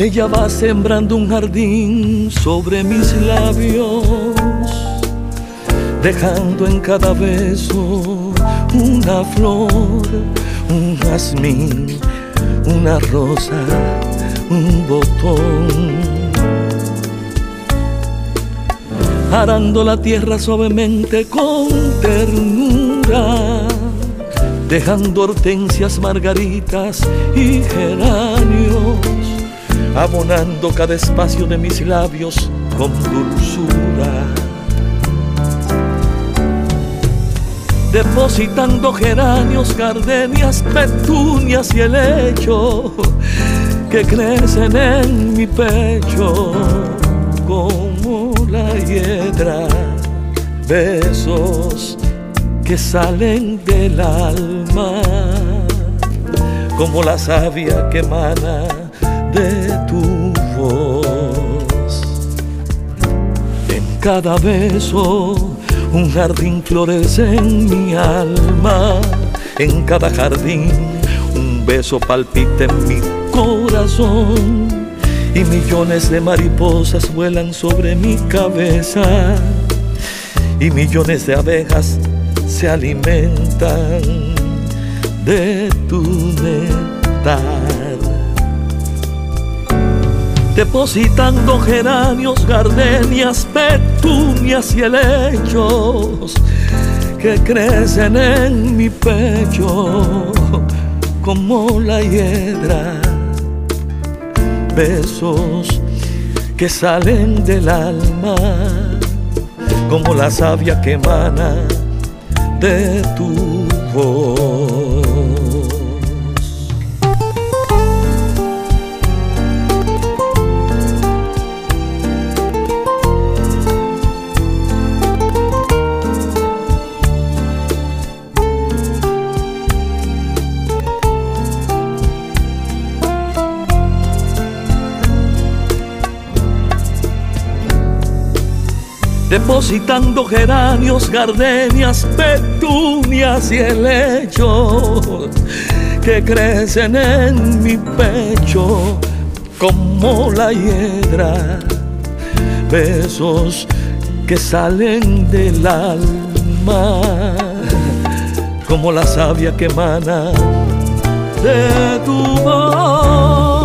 Ella va sembrando un jardín sobre mis labios, dejando en cada beso una flor, un jazmín, una rosa, un botón. Arando la tierra suavemente con ternura, dejando hortensias, margaritas y geranios abonando cada espacio de mis labios con dulzura. Depositando geranios, gardenias, petunias y helecho que crecen en mi pecho como la hiedra. Besos que salen del alma como la savia que emana de tu voz. En cada beso un jardín florece en mi alma. En cada jardín un beso palpita en mi corazón. Y millones de mariposas vuelan sobre mi cabeza. Y millones de abejas se alimentan de tu néctar depositando geranios, gardenias, petunias y helechos que crecen en mi pecho como la hiedra. Besos que salen del alma como la savia que emana de tu depositando geranios, gardenias, petunias y helechos que crecen en mi pecho como la hiedra, besos que salen del alma como la savia que emana de tu voz.